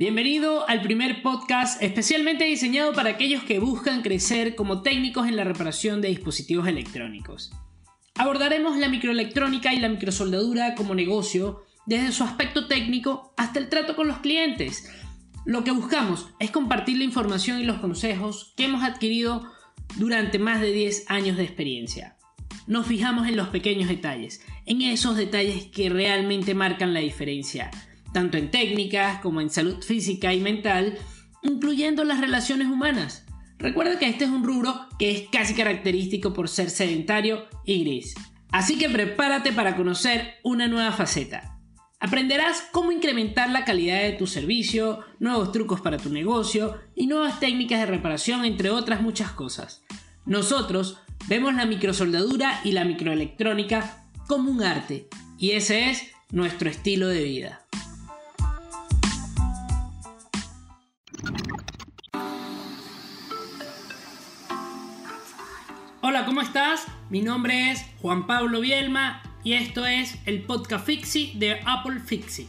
Bienvenido al primer podcast especialmente diseñado para aquellos que buscan crecer como técnicos en la reparación de dispositivos electrónicos. Abordaremos la microelectrónica y la microsoldadura como negocio desde su aspecto técnico hasta el trato con los clientes. Lo que buscamos es compartir la información y los consejos que hemos adquirido durante más de 10 años de experiencia. Nos fijamos en los pequeños detalles, en esos detalles que realmente marcan la diferencia tanto en técnicas como en salud física y mental, incluyendo las relaciones humanas. Recuerda que este es un rubro que es casi característico por ser sedentario y gris. Así que prepárate para conocer una nueva faceta. Aprenderás cómo incrementar la calidad de tu servicio, nuevos trucos para tu negocio y nuevas técnicas de reparación, entre otras muchas cosas. Nosotros vemos la microsoldadura y la microelectrónica como un arte y ese es nuestro estilo de vida. Hola, ¿cómo estás? Mi nombre es Juan Pablo Bielma y esto es el podcast Fixi de Apple Fixi.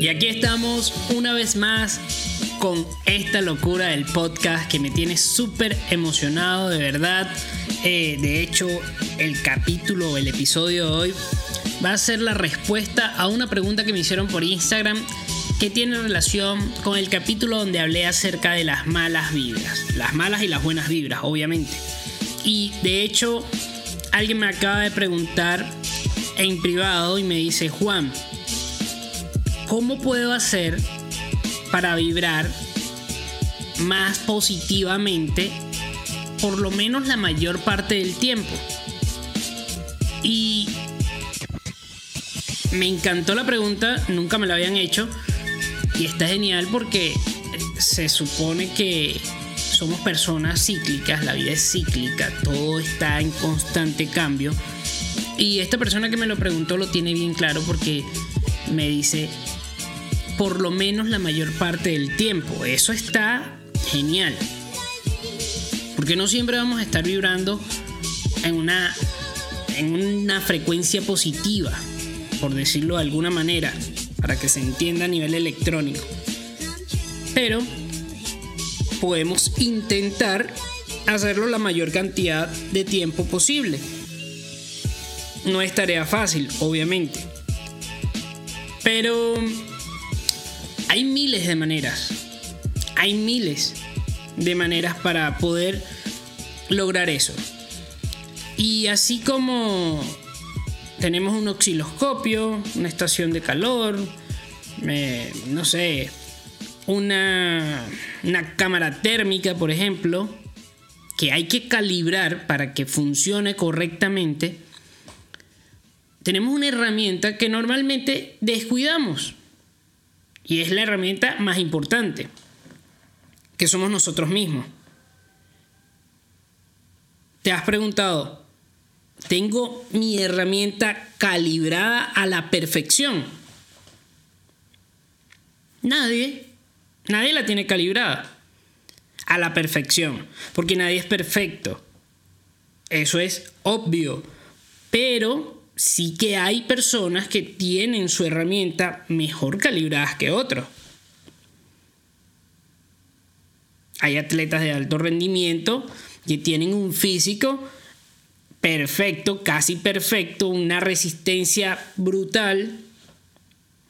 Y aquí estamos una vez más con esta locura del podcast que me tiene súper emocionado, de verdad. Eh, de hecho, el capítulo, el episodio de hoy va a ser la respuesta a una pregunta que me hicieron por Instagram que tiene relación con el capítulo donde hablé acerca de las malas vibras. Las malas y las buenas vibras, obviamente. Y de hecho, alguien me acaba de preguntar en privado y me dice, Juan, ¿cómo puedo hacer para vibrar más positivamente por lo menos la mayor parte del tiempo. Y me encantó la pregunta, nunca me la habían hecho y está genial porque se supone que somos personas cíclicas, la vida es cíclica, todo está en constante cambio. Y esta persona que me lo preguntó lo tiene bien claro porque me dice, por lo menos la mayor parte del tiempo. Eso está genial. Porque no siempre vamos a estar vibrando en una, en una frecuencia positiva, por decirlo de alguna manera, para que se entienda a nivel electrónico. Pero podemos intentar hacerlo la mayor cantidad de tiempo posible. No es tarea fácil, obviamente. Pero hay miles de maneras. Hay miles de maneras para poder lograr eso. Y así como tenemos un osciloscopio, una estación de calor, no sé, una, una cámara térmica, por ejemplo, que hay que calibrar para que funcione correctamente, tenemos una herramienta que normalmente descuidamos. Y es la herramienta más importante, que somos nosotros mismos. Te has preguntado, ¿tengo mi herramienta calibrada a la perfección? Nadie, nadie la tiene calibrada a la perfección, porque nadie es perfecto. Eso es obvio, pero sí que hay personas que tienen su herramienta mejor calibrada que otros. Hay atletas de alto rendimiento que tienen un físico perfecto, casi perfecto, una resistencia brutal.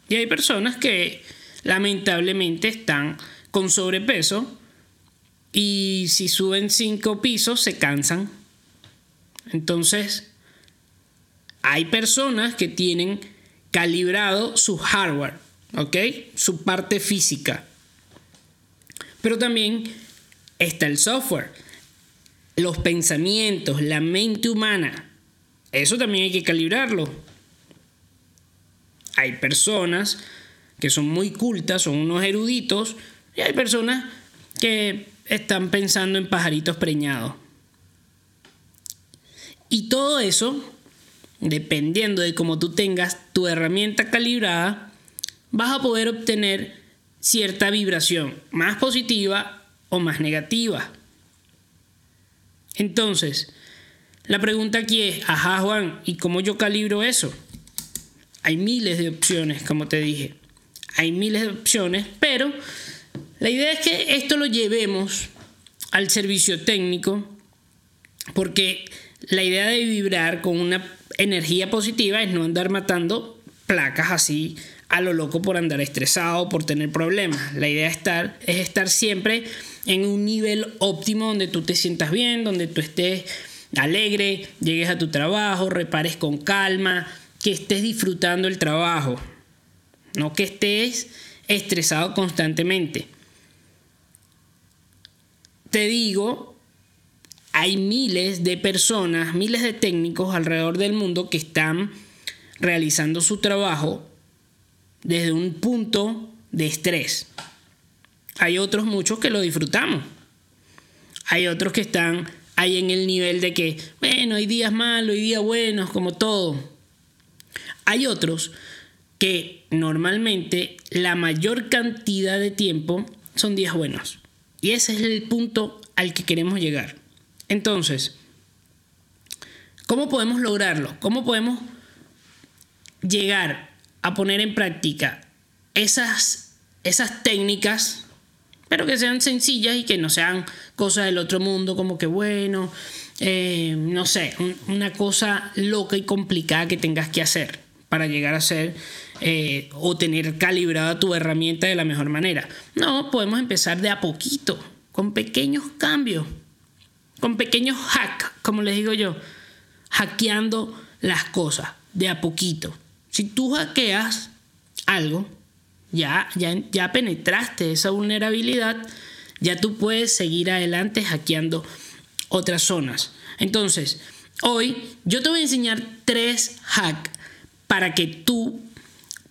Y hay personas que lamentablemente están con sobrepeso y si suben cinco pisos se cansan. Entonces, hay personas que tienen calibrado su hardware, ¿ok? Su parte física. Pero también está el software, los pensamientos, la mente humana. Eso también hay que calibrarlo. Hay personas que son muy cultas, son unos eruditos, y hay personas que están pensando en pajaritos preñados. Y todo eso dependiendo de cómo tú tengas tu herramienta calibrada, vas a poder obtener cierta vibración, más positiva o más negativa. Entonces, la pregunta aquí es, ajá Juan, ¿y cómo yo calibro eso? Hay miles de opciones, como te dije. Hay miles de opciones, pero la idea es que esto lo llevemos al servicio técnico, porque la idea de vibrar con una energía positiva es no andar matando placas así a lo loco por andar estresado, por tener problemas. La idea estar, es estar siempre en un nivel óptimo donde tú te sientas bien, donde tú estés alegre, llegues a tu trabajo, repares con calma, que estés disfrutando el trabajo, no que estés estresado constantemente. Te digo, hay miles de personas, miles de técnicos alrededor del mundo que están realizando su trabajo desde un punto de estrés. Hay otros muchos que lo disfrutamos. Hay otros que están ahí en el nivel de que, bueno, hay días malos, hay días buenos, como todo. Hay otros que normalmente la mayor cantidad de tiempo son días buenos. Y ese es el punto al que queremos llegar. Entonces, ¿cómo podemos lograrlo? ¿Cómo podemos llegar a poner en práctica esas, esas técnicas, pero que sean sencillas y que no sean cosas del otro mundo, como que bueno, eh, no sé, una cosa loca y complicada que tengas que hacer para llegar a ser eh, o tener calibrada tu herramienta de la mejor manera. No, podemos empezar de a poquito, con pequeños cambios, con pequeños hacks, como les digo yo, hackeando las cosas de a poquito. Si tú hackeas algo, ya, ya, ya penetraste esa vulnerabilidad, ya tú puedes seguir adelante hackeando otras zonas. Entonces, hoy yo te voy a enseñar tres hacks para que tú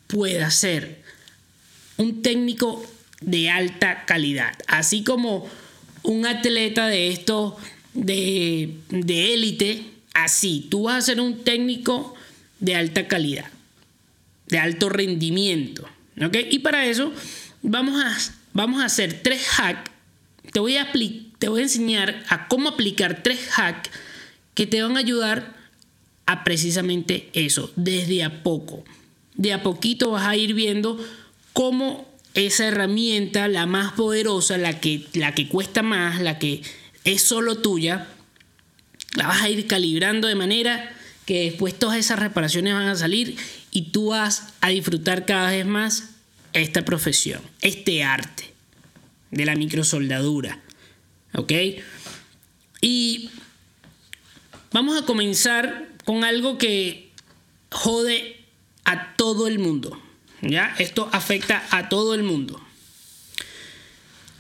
puedas ser un técnico de alta calidad, así como un atleta de esto de élite, así, tú vas a ser un técnico de alta calidad de alto rendimiento. ¿ok? Y para eso vamos a, vamos a hacer tres hacks. Te voy, a te voy a enseñar a cómo aplicar tres hacks que te van a ayudar a precisamente eso, desde a poco. De a poquito vas a ir viendo cómo esa herramienta, la más poderosa, la que, la que cuesta más, la que es solo tuya, la vas a ir calibrando de manera que después todas esas reparaciones van a salir y tú vas a disfrutar cada vez más esta profesión, este arte de la microsoldadura. ¿Ok? Y vamos a comenzar con algo que jode a todo el mundo. ¿Ya? Esto afecta a todo el mundo.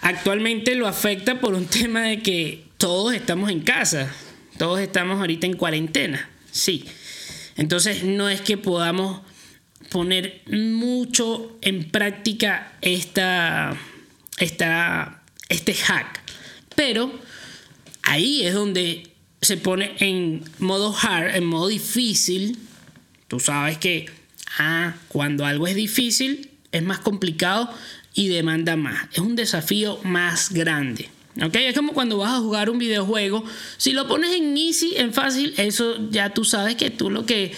Actualmente lo afecta por un tema de que todos estamos en casa, todos estamos ahorita en cuarentena, sí. Entonces no es que podamos poner mucho en práctica esta, este hack. Pero ahí es donde se pone en modo hard, en modo difícil. Tú sabes que ah, cuando algo es difícil es más complicado y demanda más. Es un desafío más grande. Es como cuando vas a jugar un videojuego. Si lo pones en easy, en fácil, eso ya tú sabes que tú lo que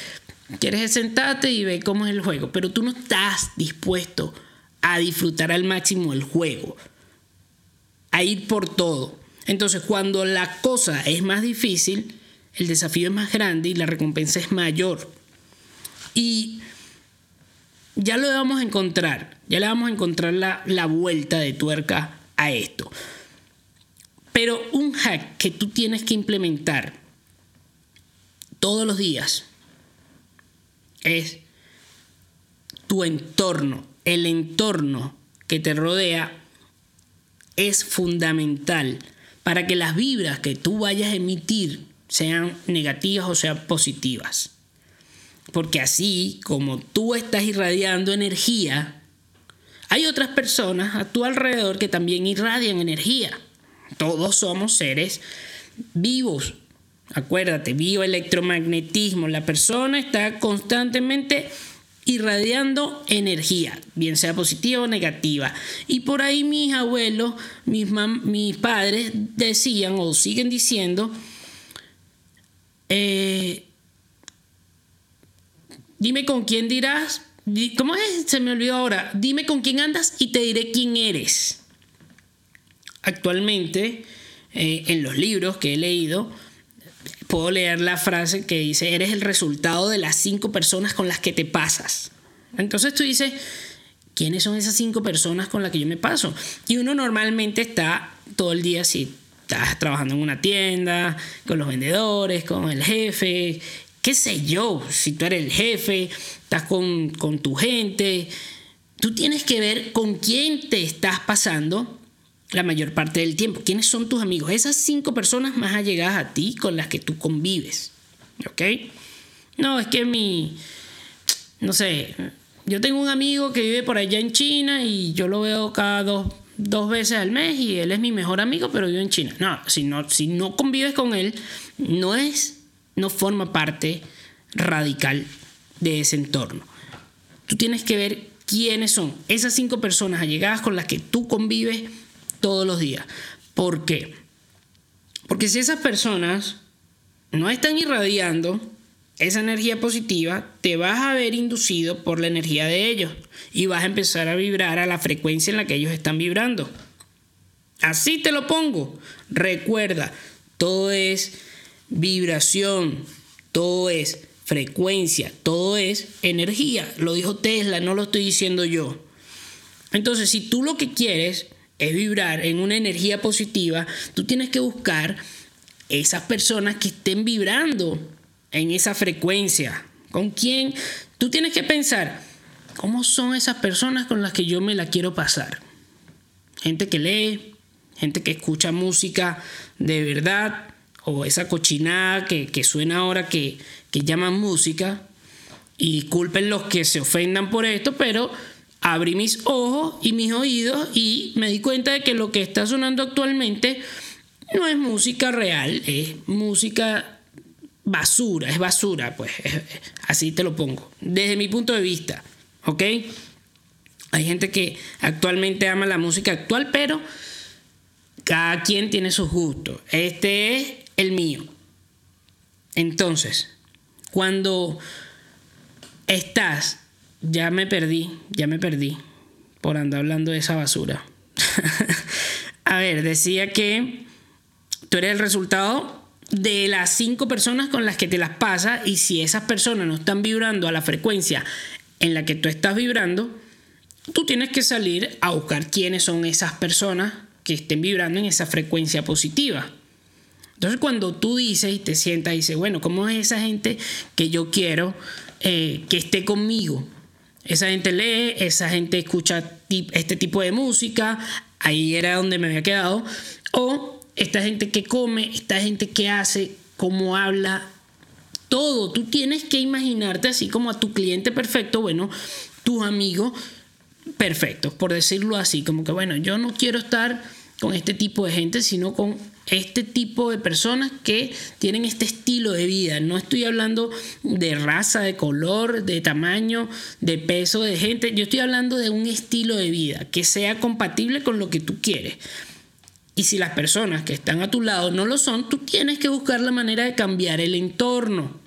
quieres sentarte y ver cómo es el juego, pero tú no estás dispuesto a disfrutar al máximo el juego, a ir por todo. Entonces, cuando la cosa es más difícil, el desafío es más grande y la recompensa es mayor. Y ya lo vamos a encontrar, ya le vamos a encontrar la, la vuelta de tuerca a esto. Pero un hack que tú tienes que implementar todos los días, es tu entorno, el entorno que te rodea es fundamental para que las vibras que tú vayas a emitir sean negativas o sean positivas. Porque así como tú estás irradiando energía, hay otras personas a tu alrededor que también irradian energía. Todos somos seres vivos, Acuérdate, bioelectromagnetismo. La persona está constantemente irradiando energía, bien sea positiva o negativa. Y por ahí mis abuelos, mis, mis padres decían o siguen diciendo, eh, dime con quién dirás, ¿cómo es? Se me olvidó ahora, dime con quién andas y te diré quién eres. Actualmente, eh, en los libros que he leído, puedo leer la frase que dice, eres el resultado de las cinco personas con las que te pasas. Entonces tú dices, ¿quiénes son esas cinco personas con las que yo me paso? Y uno normalmente está todo el día, si estás trabajando en una tienda, con los vendedores, con el jefe, qué sé yo, si tú eres el jefe, estás con, con tu gente, tú tienes que ver con quién te estás pasando la mayor parte del tiempo. ¿Quiénes son tus amigos? Esas cinco personas más allegadas a ti con las que tú convives. ¿Ok? No, es que mi... No sé, yo tengo un amigo que vive por allá en China y yo lo veo cada dos, dos veces al mes y él es mi mejor amigo, pero vive en China. No, si no, si no convives con él, no es, no forma parte radical de ese entorno. Tú tienes que ver quiénes son esas cinco personas allegadas con las que tú convives todos los días. ¿Por qué? Porque si esas personas no están irradiando esa energía positiva, te vas a ver inducido por la energía de ellos y vas a empezar a vibrar a la frecuencia en la que ellos están vibrando. Así te lo pongo. Recuerda, todo es vibración, todo es frecuencia, todo es energía. Lo dijo Tesla, no lo estoy diciendo yo. Entonces, si tú lo que quieres es vibrar en una energía positiva, tú tienes que buscar esas personas que estén vibrando en esa frecuencia. ¿Con quién? Tú tienes que pensar, ¿cómo son esas personas con las que yo me la quiero pasar? Gente que lee, gente que escucha música de verdad, o esa cochinada que, suena ahora que, que llaman música. Y culpen los que se ofendan por esto, pero abrí mis ojos y mis oídos y me di cuenta de que lo que está sonando actualmente no es música real, es música basura, es basura, pues así te lo pongo, desde mi punto de vista, ¿ok? Hay gente que actualmente ama la música actual, pero cada quien tiene sus gustos. Este es el mío. Entonces, cuando estás ya me perdí, ya me perdí por andar hablando de esa basura. a ver, decía que tú eres el resultado de las cinco personas con las que te las pasas y si esas personas no están vibrando a la frecuencia en la que tú estás vibrando, tú tienes que salir a buscar quiénes son esas personas que estén vibrando en esa frecuencia positiva. Entonces cuando tú dices y te sientas y dices, bueno, ¿cómo es esa gente que yo quiero eh, que esté conmigo? Esa gente lee, esa gente escucha este tipo de música, ahí era donde me había quedado. O esta gente que come, esta gente que hace, cómo habla, todo. Tú tienes que imaginarte así como a tu cliente perfecto, bueno, tus amigos perfectos, por decirlo así. Como que, bueno, yo no quiero estar con este tipo de gente, sino con este tipo de personas que tienen este estilo de vida. No estoy hablando de raza, de color, de tamaño, de peso de gente. Yo estoy hablando de un estilo de vida que sea compatible con lo que tú quieres. Y si las personas que están a tu lado no lo son, tú tienes que buscar la manera de cambiar el entorno.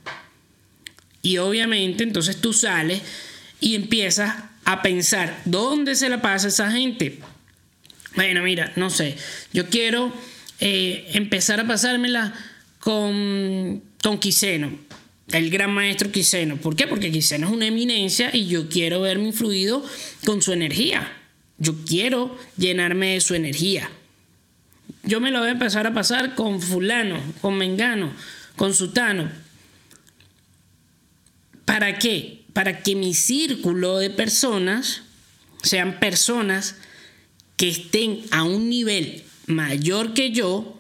Y obviamente entonces tú sales y empiezas a pensar, ¿dónde se la pasa esa gente? Bueno, mira, no sé, yo quiero eh, empezar a pasármela con, con Quiseno, el gran maestro Quiseno. ¿Por qué? Porque Quiseno es una eminencia y yo quiero verme influido con su energía. Yo quiero llenarme de su energía. Yo me lo voy a empezar a pasar con fulano, con mengano, con sutano. ¿Para qué? Para que mi círculo de personas sean personas que estén a un nivel mayor que yo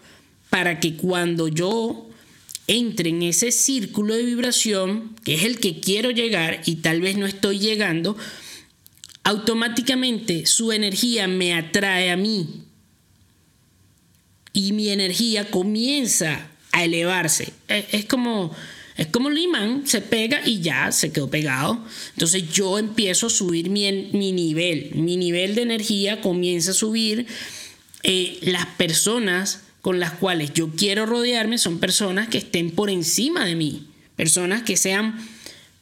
para que cuando yo entre en ese círculo de vibración, que es el que quiero llegar y tal vez no estoy llegando, automáticamente su energía me atrae a mí. Y mi energía comienza a elevarse. Es, como, es como el imán, se pega y ya se quedó pegado. Entonces yo empiezo a subir mi, mi nivel, mi nivel de energía comienza a subir. Eh, las personas con las cuales yo quiero rodearme son personas que estén por encima de mí, personas que sean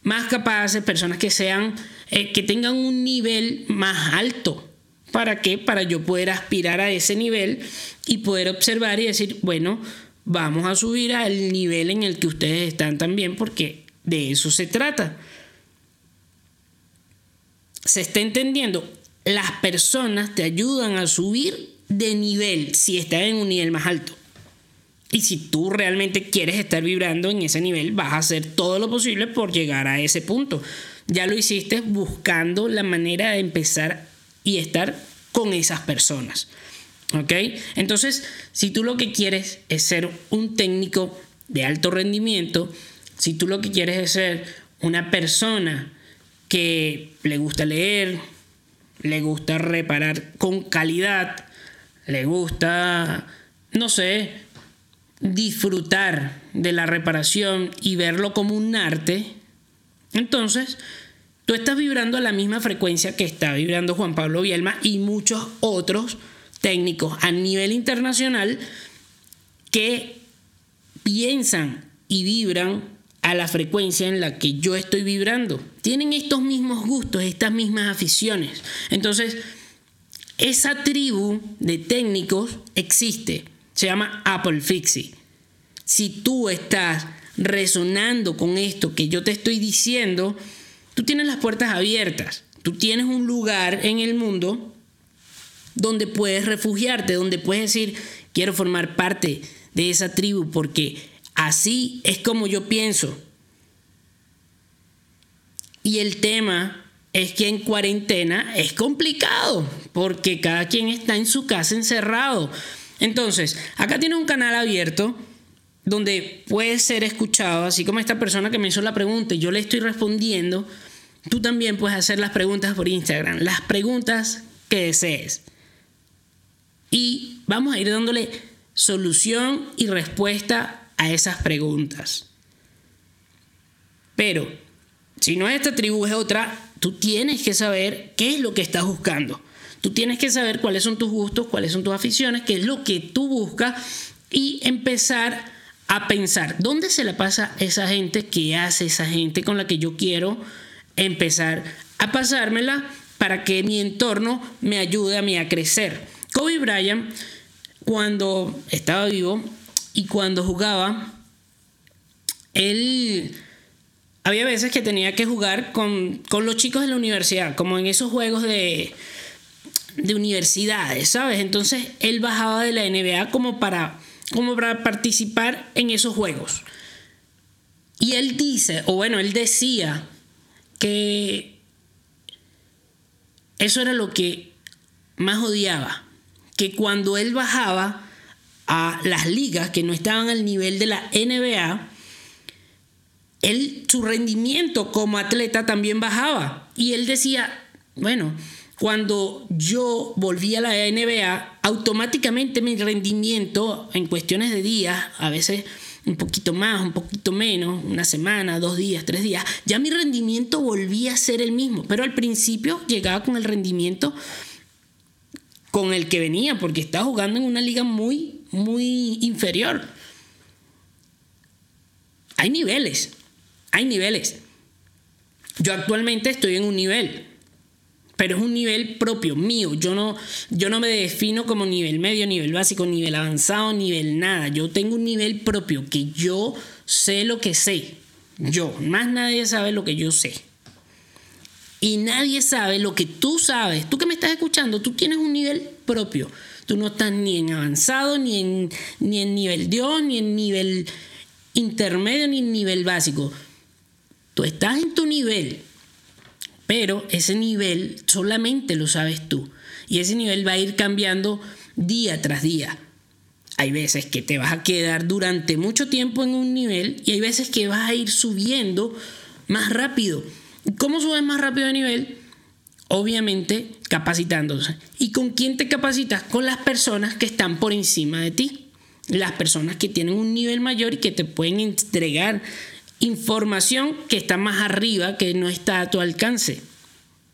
más capaces, personas que sean, eh, que tengan un nivel más alto. ¿Para qué? Para yo poder aspirar a ese nivel y poder observar y decir, bueno, vamos a subir al nivel en el que ustedes están también, porque de eso se trata. ¿Se está entendiendo? Las personas te ayudan a subir de nivel si estás en un nivel más alto. Y si tú realmente quieres estar vibrando en ese nivel, vas a hacer todo lo posible por llegar a ese punto. Ya lo hiciste buscando la manera de empezar y estar con esas personas. ¿Ok? Entonces, si tú lo que quieres es ser un técnico de alto rendimiento, si tú lo que quieres es ser una persona que le gusta leer, le gusta reparar con calidad, le gusta, no sé, disfrutar de la reparación y verlo como un arte, entonces tú estás vibrando a la misma frecuencia que está vibrando Juan Pablo Bielma y muchos otros técnicos a nivel internacional que piensan y vibran a la frecuencia en la que yo estoy vibrando. Tienen estos mismos gustos, estas mismas aficiones. Entonces, esa tribu de técnicos existe, se llama Apple Fixie. Si tú estás resonando con esto que yo te estoy diciendo, tú tienes las puertas abiertas. Tú tienes un lugar en el mundo donde puedes refugiarte, donde puedes decir, quiero formar parte de esa tribu porque así es como yo pienso. Y el tema es que en cuarentena es complicado porque cada quien está en su casa encerrado. Entonces, acá tiene un canal abierto donde puede ser escuchado, así como esta persona que me hizo la pregunta y yo le estoy respondiendo, tú también puedes hacer las preguntas por Instagram, las preguntas que desees. Y vamos a ir dándole solución y respuesta a esas preguntas. Pero, si no es esta tribu, es otra, tú tienes que saber qué es lo que estás buscando. Tú tienes que saber cuáles son tus gustos, cuáles son tus aficiones, qué es lo que tú buscas y empezar a pensar, ¿dónde se la pasa esa gente? ¿Qué hace esa gente con la que yo quiero empezar a pasármela para que mi entorno me ayude a mí a crecer? Kobe Bryant, cuando estaba vivo y cuando jugaba, él había veces que tenía que jugar con, los chicos de la universidad, como en esos juegos de, de universidades, ¿sabes? Entonces él bajaba de la NBA como para, como para participar en esos juegos. Y él dice, o bueno, él decía que eso era lo que más odiaba, que cuando él bajaba a las ligas que no estaban al nivel de la NBA, él, su rendimiento como atleta también bajaba. Y él decía, bueno, cuando yo volví a la NBA, automáticamente mi rendimiento en cuestiones de días, a veces un poquito más, un poquito menos, una semana, dos días, tres días, ya mi rendimiento volvía a ser el mismo. Pero al principio llegaba con el rendimiento con el que venía, porque estaba jugando en una liga muy, muy inferior. Hay niveles, hay niveles. Yo actualmente estoy en un nivel, pero es un nivel propio, mío. Yo no, yo no me defino como nivel medio, nivel básico, nivel avanzado, nivel nada. Yo tengo un nivel propio que yo sé lo que sé. Yo, más nadie sabe lo que yo sé. Y nadie sabe lo que tú sabes. Tú que me estás escuchando, tú tienes un nivel propio. Tú no estás ni en avanzado, ni en, ni en nivel Dios, ni en nivel intermedio, ni en nivel básico. Tú estás en tu nivel, pero ese nivel solamente lo sabes tú. Y ese nivel va a ir cambiando día tras día. Hay veces que te vas a quedar durante mucho tiempo en un nivel y hay veces que vas a ir subiendo más rápido. ¿Cómo subes más rápido de nivel? Obviamente capacitándose. ¿Y con quién te capacitas? Con las personas que están por encima de ti. las personas que tienen un nivel mayor y que te pueden entregar información que está más arriba, que no está a tu alcance.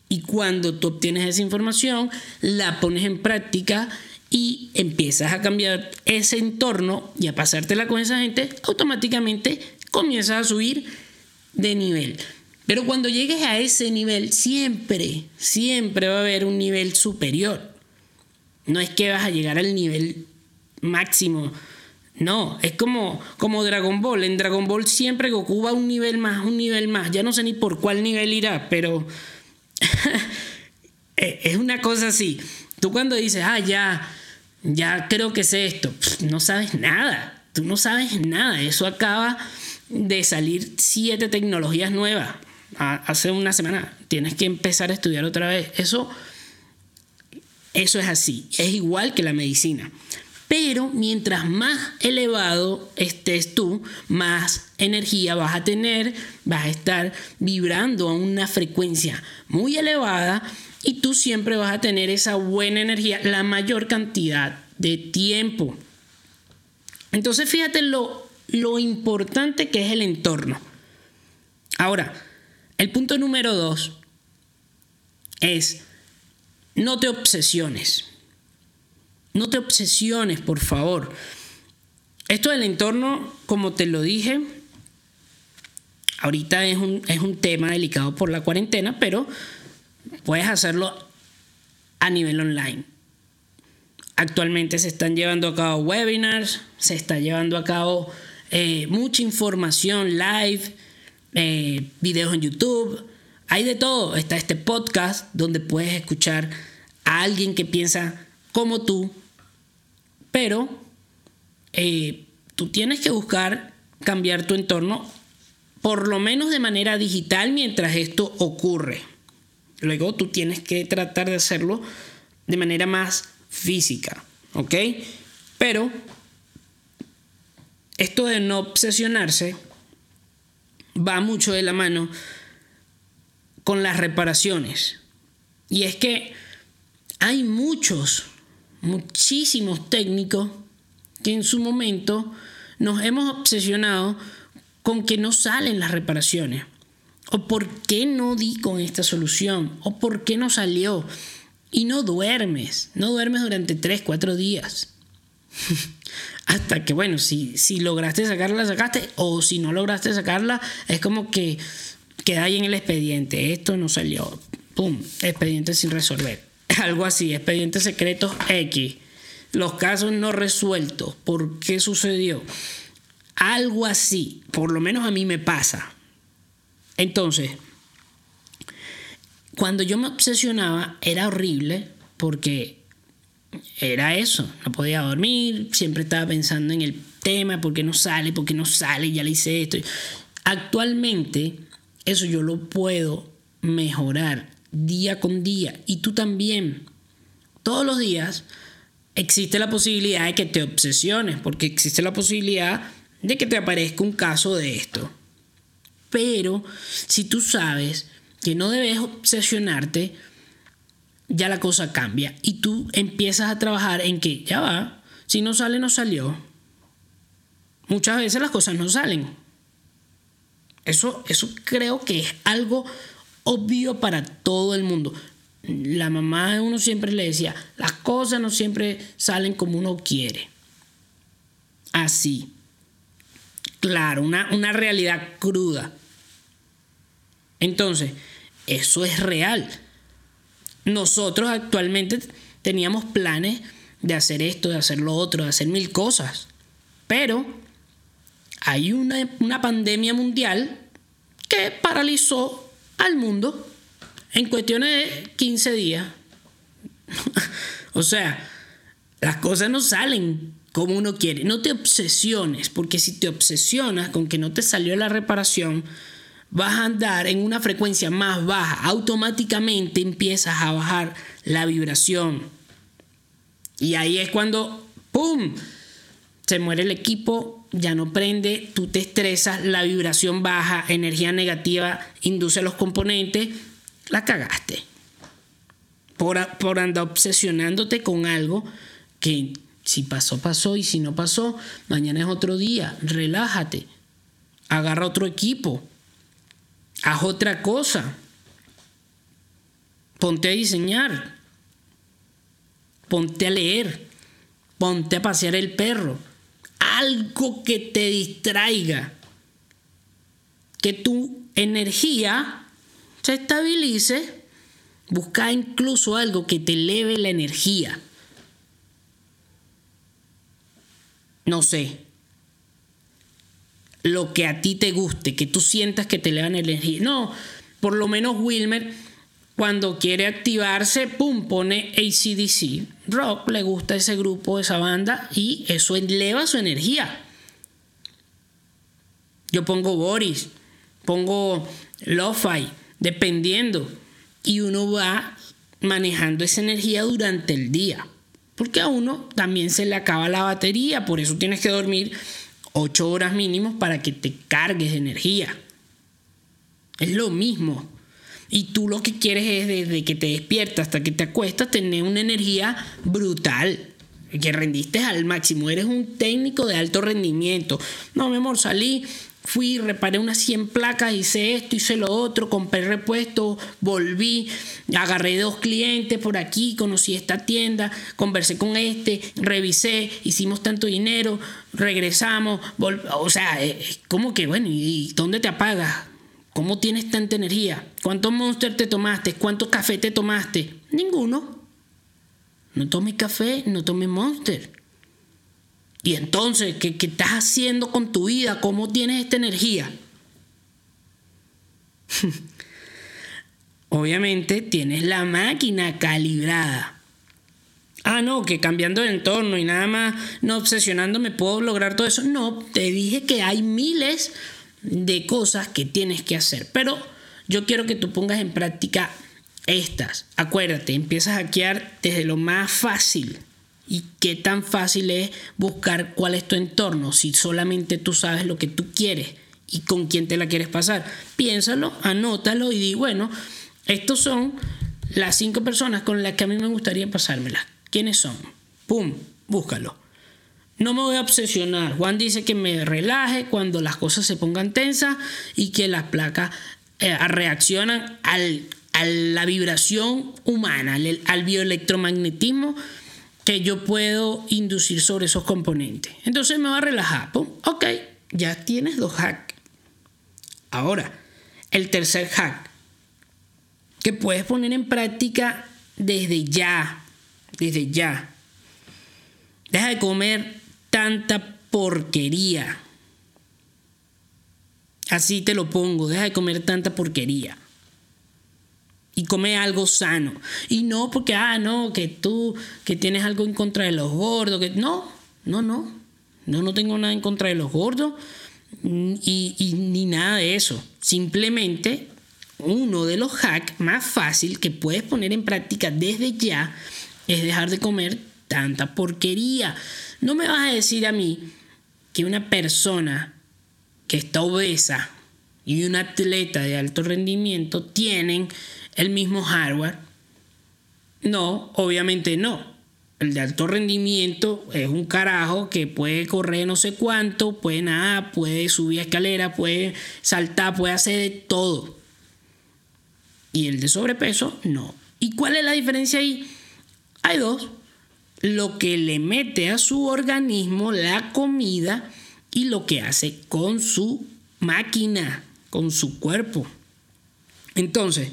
Y cuando tú obtienes esa información, la pones en práctica y empiezas a cambiar ese entorno y a pasártela con esa gente, automáticamente comienzas a subir de nivel. Pero cuando llegues a ese nivel, siempre, siempre va a haber un nivel superior. No es que vas a llegar al nivel máximo. No, es como, como Dragon Ball. En Dragon Ball siempre Goku va un nivel más, un nivel más. Ya no sé ni por cuál nivel irá, pero es una cosa así. Tú cuando dices, ah, ya, ya creo que sé esto, no sabes nada. Tú no sabes nada. Eso acaba de salir siete tecnologías nuevas hace una semana. Tienes que empezar a estudiar otra vez. Eso eso es así, es igual que la medicina. Pero mientras más elevado estés tú, más energía vas a tener, vas a estar vibrando a una frecuencia muy elevada y tú siempre vas a tener esa buena energía la mayor cantidad de tiempo. Entonces fíjate lo, lo importante que es el entorno. Ahora, el punto número dos es no te obsesiones. No te obsesiones, por favor. Esto del entorno, como te lo dije, ahorita es un, es un tema delicado por la cuarentena, pero puedes hacerlo a nivel online. Actualmente se están llevando a cabo webinars, se está llevando a cabo eh, mucha información live, eh, videos en YouTube, hay de todo. Está este podcast donde puedes escuchar a alguien que piensa como tú, pero eh, tú tienes que buscar cambiar tu entorno, por lo menos de manera digital mientras esto ocurre. Luego tú tienes que tratar de hacerlo de manera más física, ¿ok? Pero esto de no obsesionarse va mucho de la mano con las reparaciones. Y es que hay muchos, muchísimos técnicos que en su momento nos hemos obsesionado con que no salen las reparaciones. O por qué no di con esta solución. O por qué no salió. Y no duermes. No duermes durante 3, 4 días. Hasta que, bueno, si, si lograste sacarla, sacaste. O si no lograste sacarla, es como que queda ahí en el expediente, esto no salió, pum, expediente sin resolver. Algo así, expediente secretos X. Los casos no resueltos, ¿por qué sucedió? Algo así, por lo menos a mí me pasa. Entonces, cuando yo me obsesionaba era horrible porque era eso, no podía dormir, siempre estaba pensando en el tema, ¿por qué no sale? ¿Por qué no sale? Ya le hice esto. Actualmente eso yo lo puedo mejorar día con día. Y tú también. Todos los días existe la posibilidad de que te obsesiones, porque existe la posibilidad de que te aparezca un caso de esto. Pero si tú sabes que no debes obsesionarte, ya la cosa cambia y tú empiezas a trabajar en que ya va, si no sale, no salió. Muchas veces las cosas no salen. Eso, eso creo que es algo obvio para todo el mundo. La mamá de uno siempre le decía, las cosas no siempre salen como uno quiere. Así. Claro, una, una realidad cruda. Entonces, eso es real. Nosotros actualmente teníamos planes de hacer esto, de hacer lo otro, de hacer mil cosas. Pero hay una, pandemia mundial que paralizó al mundo en cuestiones de 15 días. o sea, las cosas no salen como uno quiere. No te obsesiones, porque si te obsesionas con que no te salió la reparación, vas a andar en una frecuencia más baja. Automáticamente empiezas a bajar la vibración. Y ahí es cuando, ¡pum! Se muere el equipo ya no prende, tú te estresas, la vibración baja, energía negativa induce a los componentes, la cagaste. Por, por andar obsesionándote con algo que Si pasó, pasó. Y si no pasó, mañana es otro día. Relájate. Agarra otro equipo. Haz otra cosa. Ponte a diseñar. Ponte a leer. Ponte a pasear el perro. Algo que te distraiga. Que tu energía se estabilice. Busca incluso algo que te eleve la energía. No sé. Lo que a ti te guste, que tú sientas que te eleva la energía. No, por lo menos Wilmer cuando quiere activarse, pum, pone ACDC. Rock le gusta ese grupo, esa banda, y eso eleva su energía. Yo pongo Boris, pongo Lo-Fi, dependiendo. Y uno va manejando esa energía durante el día. Porque a uno también se le acaba la batería, por eso tienes que dormir 8 horas mínimo para que te cargues de energía. Es lo mismo. Y tú lo que quieres es desde que te despiertas hasta que te acuestas tener una energía brutal. Que rendiste al máximo. Eres un técnico de alto rendimiento. No, mi amor, salí, fui, reparé unas 100 placas, hice esto, hice lo otro, compré repuesto, volví, agarré dos clientes por aquí, conocí esta tienda, conversé con este, revisé, hicimos tanto dinero, regresamos, o sea, como que bueno, ¿y dónde te apagas? ¿Cómo tienes tanta energía? ¿Cuántos monster te tomaste? ¿Cuántos café te tomaste? Ninguno. No tomes café, no tomes monster. Y entonces, ¿qué, ¿qué, estás haciendo con tu vida? ¿Cómo tienes esta energía? Obviamente tienes la máquina calibrada. Ah, no, que cambiando de entorno y nada más no obsesionándome puedo lograr todo eso. No, te dije que hay miles de cosas que tienes que hacer. Pero yo quiero que tú pongas en práctica estas. Acuérdate, empiezas a hackear desde lo más fácil. ¿Y qué tan fácil es buscar cuál es tu entorno si solamente tú sabes lo que tú quieres y con quién te la quieres pasar? Piénsalo, anótalo y di, bueno, estos son las cinco personas con las que a mí me gustaría pasármela. ¿Quiénes son? ¡Pum! Búscalo. No me voy a obsesionar. Juan dice que me relaje cuando las cosas se pongan tensas y que las placas eh, reaccionan a la vibración humana, al, bioelectromagnetismo que yo puedo inducir sobre esos componentes. Entonces me va a relajar. Ok, ya tienes dos hacks. Ahora, el tercer hack que puedes poner en práctica desde ya. Desde ya. Deja de comer tanta porquería. Así te lo pongo, deja de comer tanta porquería. Y come algo sano. Y no porque, ah, no, que tú, que tienes algo en contra de los gordos, que no, no, no. No, no tengo nada en contra de los gordos y, y ni nada de eso. Simplemente uno de los hacks más fácil que puedes poner en práctica desde ya es dejar de comer tanta porquería. No me vas a decir a mí que una persona que está obesa y un atleta de alto rendimiento tienen el mismo hardware. No, obviamente no. El de alto rendimiento es un carajo que puede correr no sé cuánto, puede nadar, puede subir escalera, puede saltar, puede hacer de todo. Y el de sobrepeso, no. ¿Y cuál es la diferencia ahí? Hay dos lo que le mete a su organismo la comida y lo que hace con su máquina, con su cuerpo. Entonces,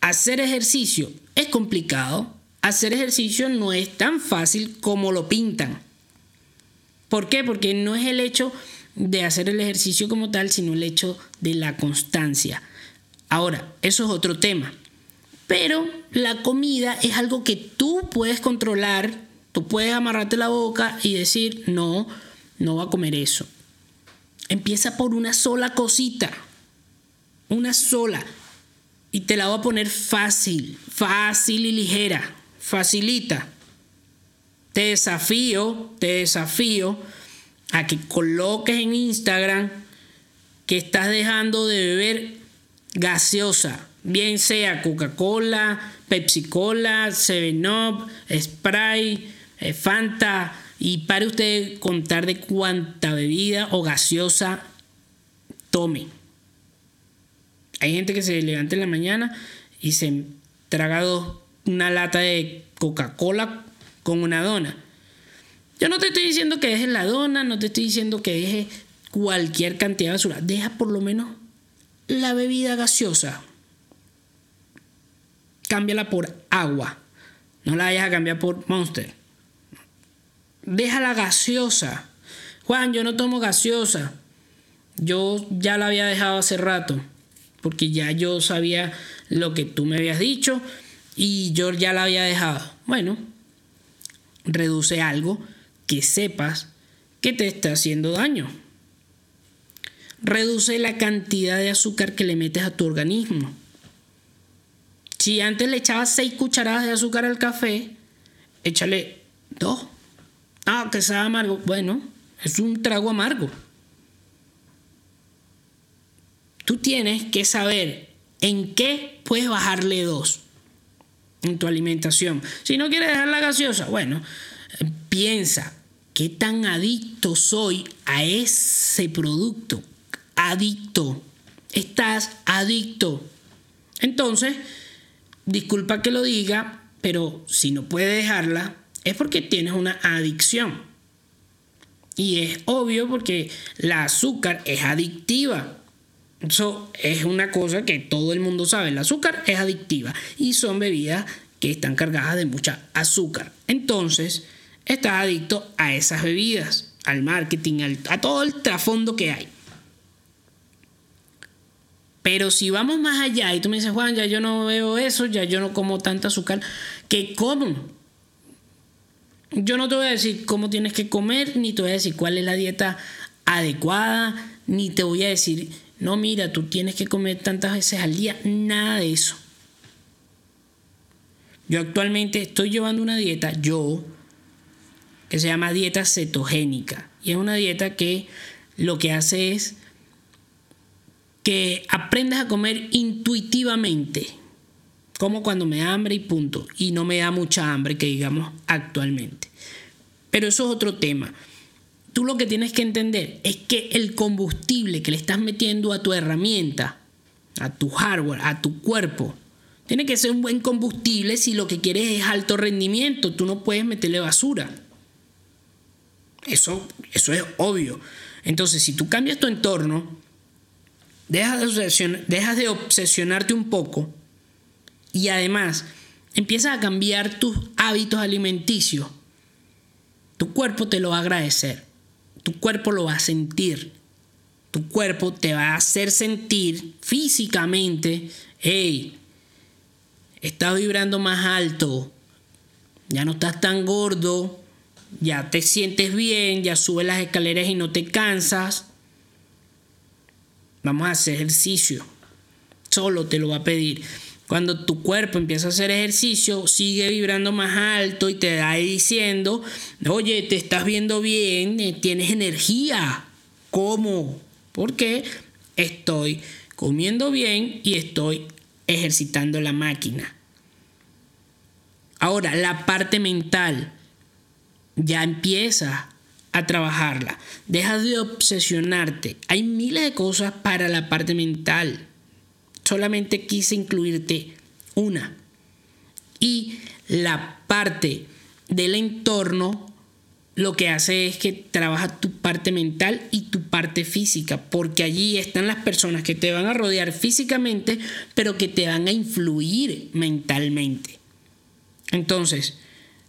hacer ejercicio es complicado. Hacer ejercicio no es tan fácil como lo pintan. ¿Por qué? Porque no es el hecho de hacer el ejercicio como tal, sino el hecho de la constancia. Ahora, eso es otro tema. Pero la comida es algo que tú puedes controlar, tú puedes amarrarte la boca y decir, no, no voy a comer eso. Empieza por una sola cosita, una sola. Y te la voy a poner fácil, fácil y ligera, facilita. Te desafío, te desafío a que coloques en Instagram que estás dejando de beber gaseosa bien sea Coca-Cola, Pepsi-Cola, 7-Up, Sprite, eh, Fanta, y pare usted contar de cuánta bebida o gaseosa tome. Hay gente que se levanta en la mañana y se traga una lata de Coca-Cola con una dona. Yo no te estoy diciendo que dejes la dona, no te estoy diciendo que dejes cualquier cantidad de basura. Deja por lo menos la bebida gaseosa. Cámbiala por agua. No la vayas a cambiar por Monster. Deja la gaseosa. Juan, yo no tomo gaseosa. Yo ya la había dejado hace rato. Porque ya yo sabía lo que tú me habías dicho. Y yo ya la había dejado. Bueno, reduce algo que sepas que te está haciendo daño. Reduce la cantidad de azúcar que le metes a tu organismo. Si antes le echabas 6 cucharadas de azúcar al café, échale 2. Ah, que sea amargo. Bueno, es un trago amargo. Tú tienes que saber en qué puedes bajarle 2 en tu alimentación. Si no quieres dejar la gaseosa, bueno, piensa qué tan adicto soy a ese producto. Adicto. Estás adicto. Entonces, disculpa que lo diga, pero si no puedes dejarla, es porque tienes una adicción. Y es obvio porque la azúcar es adictiva. Eso es una cosa que todo el mundo sabe. El azúcar es adictiva y son bebidas que están cargadas de mucha azúcar. Entonces, estás adicto a esas bebidas, al marketing, a todo el trasfondo que hay. Pero si vamos más allá y tú me dices, Juan, ya yo no veo eso, ya yo no como tanta azúcar, ¿qué como? Yo no te voy a decir cómo tienes que comer, ni te voy a decir cuál es la dieta adecuada, ni te voy a decir, no, mira, tú tienes que comer tantas veces al día, nada de eso. Yo actualmente estoy llevando una dieta, yo, que se llama dieta cetogénica. Y es una dieta que lo que hace es que aprendas a comer intuitivamente. Como cuando me da hambre y punto. Y no me da mucha hambre, que digamos actualmente. Pero eso es otro tema. Tú lo que tienes que entender es que el combustible que le estás metiendo a tu herramienta, a tu hardware, a tu cuerpo, tiene que ser un buen combustible si lo que quieres es alto rendimiento. Tú no puedes meterle basura. Eso, eso es obvio. Entonces, si tú cambias tu entorno, dejas de, de obsesionarte un poco y además empiezas a cambiar tus hábitos alimenticios, tu cuerpo te lo va a agradecer. Tu cuerpo lo va a sentir. Tu cuerpo te va a hacer sentir físicamente, hey, estás vibrando más alto, ya no estás tan gordo, ya te sientes bien, ya subes las escaleras y no te cansas. Vamos a hacer ejercicio. Solo te lo va a pedir. Cuando tu cuerpo empieza a hacer ejercicio, sigue vibrando más alto y te da diciendo, oye, te estás viendo bien, eh, tienes energía. ¿Cómo? Porque estoy comiendo bien y estoy ejercitando la máquina. Ahora, la parte mental ya empieza a trabajarla. Deja de obsesionarte. Hay miles de cosas para la parte mental. Solamente quise incluirte una. Y la parte del entorno lo que hace es que trabaja tu parte mental y tu parte física, porque allí están las personas que te van a rodear físicamente, pero que te van a influir mentalmente. Entonces,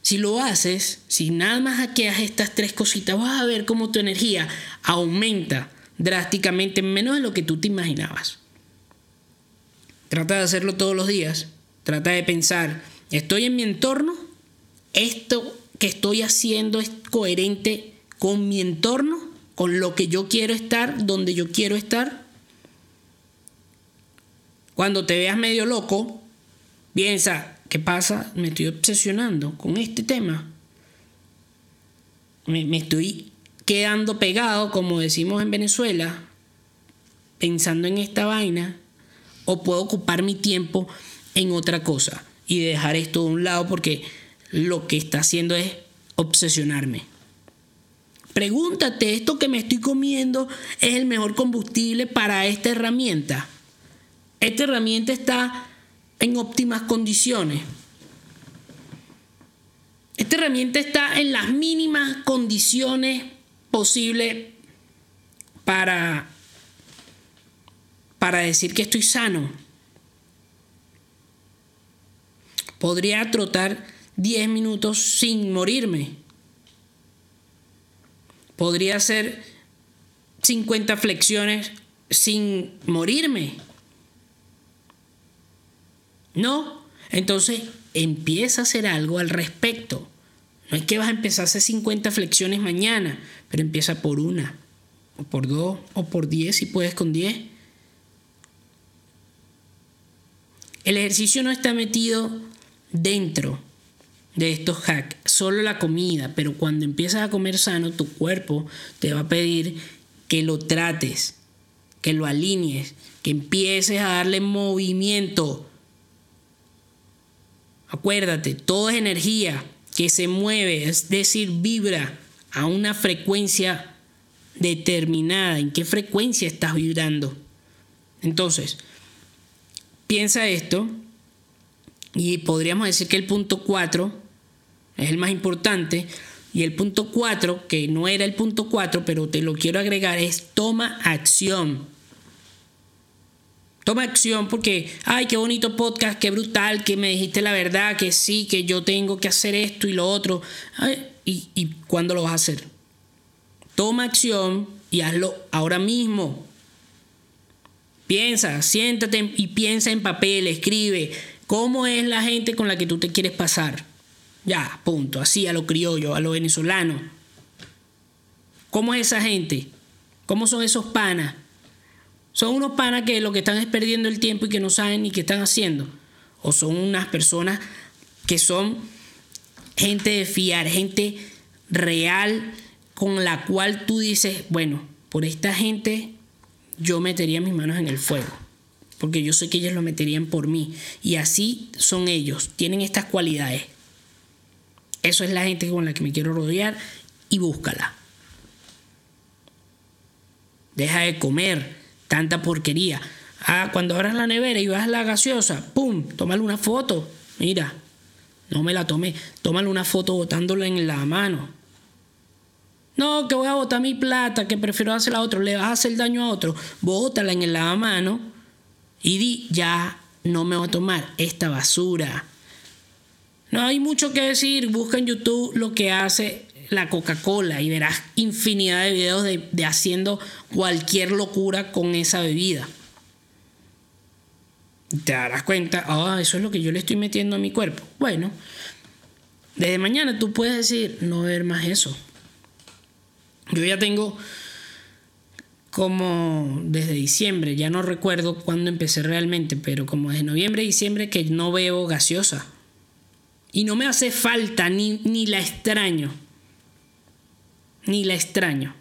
si lo haces, si nada más hackeas estas tres cositas, vas a ver cómo tu energía aumenta drásticamente menos de lo que tú te imaginabas. Trata de hacerlo todos los días. Trata de pensar, ¿estoy en mi entorno? ¿Esto que estoy haciendo es coherente con mi entorno? ¿Con lo que yo quiero estar? ¿Donde yo quiero estar? Cuando te veas medio loco, piensa, ¿Qué pasa? Me estoy obsesionando con este tema. Me, estoy quedando pegado, como decimos en Venezuela, pensando en esta vaina, o puedo ocupar mi tiempo en otra cosa y dejar esto de un lado porque lo que está haciendo es obsesionarme. Pregúntate, ¿esto que me estoy comiendo es el mejor combustible para esta herramienta? Esta herramienta está en óptimas condiciones. Esta herramienta está en las mínimas condiciones posibles para, para decir que estoy sano. Podría trotar 10 minutos sin morirme. Podría hacer 50 flexiones sin morirme. No, entonces empieza a hacer algo al respecto. No es que vas a empezar a hacer 50 flexiones mañana, pero empieza por una, o por dos, o por 10 si puedes con 10. El ejercicio no está metido dentro de estos hacks, solo la comida, pero cuando empiezas a comer sano, tu cuerpo te va a pedir que lo trates, que lo alinees, que empieces a darle movimiento. Acuérdate, todo es energía que se mueve, es decir, vibra a una frecuencia determinada. ¿En qué frecuencia estás vibrando? Entonces, piensa esto y podríamos decir que el punto 4 es el más importante. Y el punto 4, que no era el punto 4, pero te lo quiero agregar, es toma acción. Toma acción porque, ay, qué bonito podcast, qué brutal, que me dijiste la verdad, que sí, que yo tengo que hacer esto y lo otro. ¿y, ¿Y cuándo lo vas a hacer? Toma acción y hazlo ahora mismo. Piensa, siéntate y piensa en papel, escribe, ¿Cómo es la gente con la que tú te quieres pasar? Ya, punto, así a lo criollo, a lo venezolano. ¿Cómo es esa gente? ¿Cómo son esos panas? ¿Son unos panas que lo que están es perdiendo el tiempo y que no saben ni qué están haciendo? ¿O son unas personas que son gente de fiar, gente real con la cual tú dices, bueno, por esta gente yo metería mis manos en el fuego? porque yo sé que ellos lo meterían por mí. Y así son ellos, tienen estas cualidades. Eso es la gente con la que me quiero rodear y búscala. Deja de comer tanta porquería. Ah, cuando abras la nevera y vas la gaseosa, ¡pum! Tómale una foto. Mira, no me la tomé. Tómale una foto botándola en la mano. No, que voy a botar mi plata, que prefiero hacer a otro. Le vas a hacer daño a otro. Bótala en la mano y di, ya no me voy a tomar esta basura. No hay mucho que decir, busca en YouTube lo que hace la Coca-Cola y verás infinidad de videos de, haciendo cualquier locura con esa bebida. Te darás cuenta, ah, eso es lo que yo le estoy metiendo a mi cuerpo. Bueno, desde mañana tú puedes decir, no ver más eso. Yo ya tengo como desde diciembre, ya no recuerdo cuándo empecé realmente, pero como desde noviembre, diciembre que no bebo gaseosa. Y no me hace falta, ni, ni la extraño. Ni la extraño.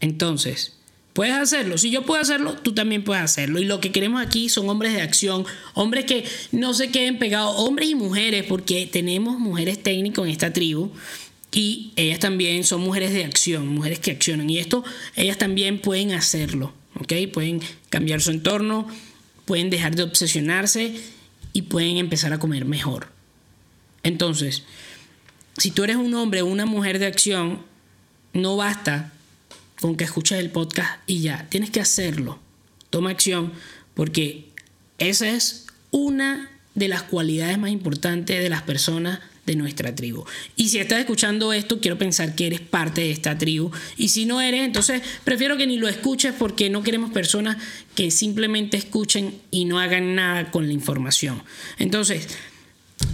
Entonces, puedes hacerlo. Si yo puedo hacerlo, tú también puedes hacerlo. Y lo que queremos aquí son hombres de acción, hombres que no se queden pegados, hombres y mujeres, porque tenemos mujeres técnicos en esta tribu y ellas también son mujeres de acción, mujeres que accionan. Y esto, ellas también pueden hacerlo, ¿ok? Pueden cambiar su entorno, pueden dejar de obsesionarse y pueden empezar a comer mejor. Entonces, si tú eres un hombre o una mujer de acción, no basta con que escuches el podcast y ya, tienes que hacerlo. Toma acción porque esa es una de las cualidades más importantes de las personas de nuestra tribu. Y si estás escuchando esto, quiero pensar que eres parte de esta tribu. Y si no eres, entonces prefiero que ni lo escuches porque no queremos personas que simplemente escuchen y no hagan nada con la información. Entonces,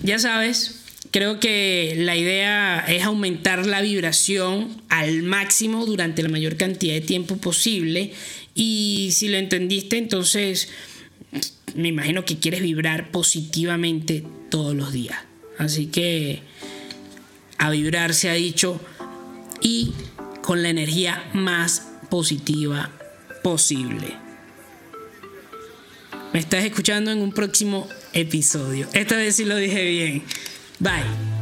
ya sabes, creo que la idea es aumentar la vibración al máximo durante la mayor cantidad de tiempo posible. Y si lo entendiste, entonces me imagino que quieres vibrar positivamente todos los días. Así que a vibrar se ha dicho y con la energía más positiva posible. Me estás escuchando en un próximo episodio. Esta vez sí lo dije bien. Bye.